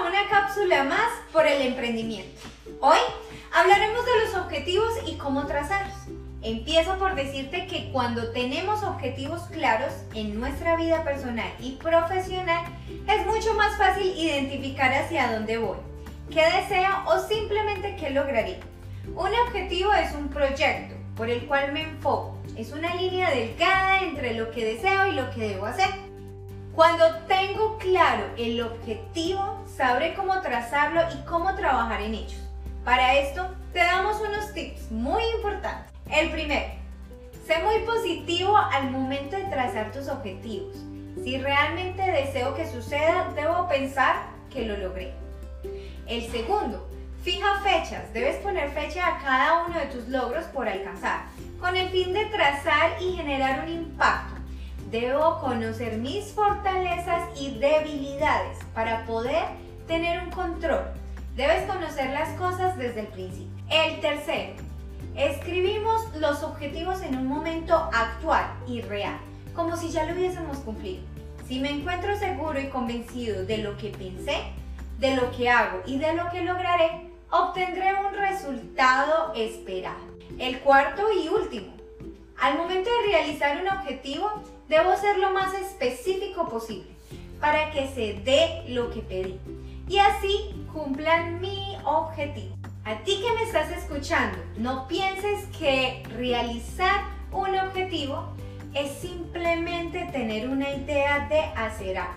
una cápsula más por el emprendimiento. Hoy hablaremos de los objetivos y cómo trazarlos. Empiezo por decirte que cuando tenemos objetivos claros en nuestra vida personal y profesional, es mucho más fácil identificar hacia dónde voy, qué deseo o simplemente qué lograré. Un objetivo es un proyecto por el cual me enfoco. Es una línea delgada entre lo que deseo y lo que debo hacer. Cuando tengo claro el objetivo, sabré cómo trazarlo y cómo trabajar en ellos. Para esto, te damos unos tips muy importantes. El primero, sé muy positivo al momento de trazar tus objetivos. Si realmente deseo que suceda, debo pensar que lo logré. El segundo, fija fechas. Debes poner fecha a cada uno de tus logros por alcanzar, con el fin de trazar y generar un impacto. Debo conocer mis fortalezas y debilidades para poder tener un control. Debes conocer las cosas desde el principio. El tercero, Escribimos los objetivos en un momento actual y real, como si ya lo hubiésemos cumplido. Si me encuentro seguro y convencido de lo que pensé, de lo que hago y de lo que lograré, obtendré un resultado esperado. El cuarto y último. Al momento de realizar un objetivo, debo ser lo más específico posible para que se dé lo que pedí y así cumplan mi objetivo. A ti que me estás escuchando, no pienses que realizar un objetivo es simplemente tener una idea de hacer algo.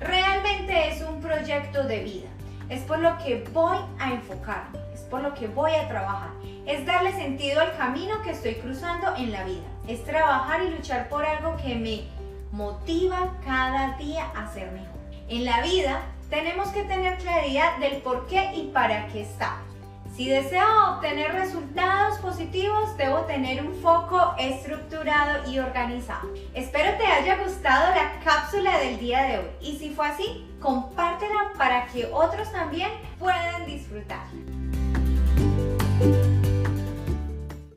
Realmente es un proyecto de vida. Es por lo que voy a enfocarme, por lo que voy a trabajar. Es darle sentido al camino que estoy cruzando en la vida. Es trabajar y luchar por algo que me motiva cada día a ser mejor. En la vida tenemos que tener claridad del por qué y para qué estamos. Si deseo obtener resultados positivos, debo tener un foco estructurado y organizado. Espero te haya gustado la cápsula del día de hoy y si fue así, compártela para que otros también puedan disfrutar.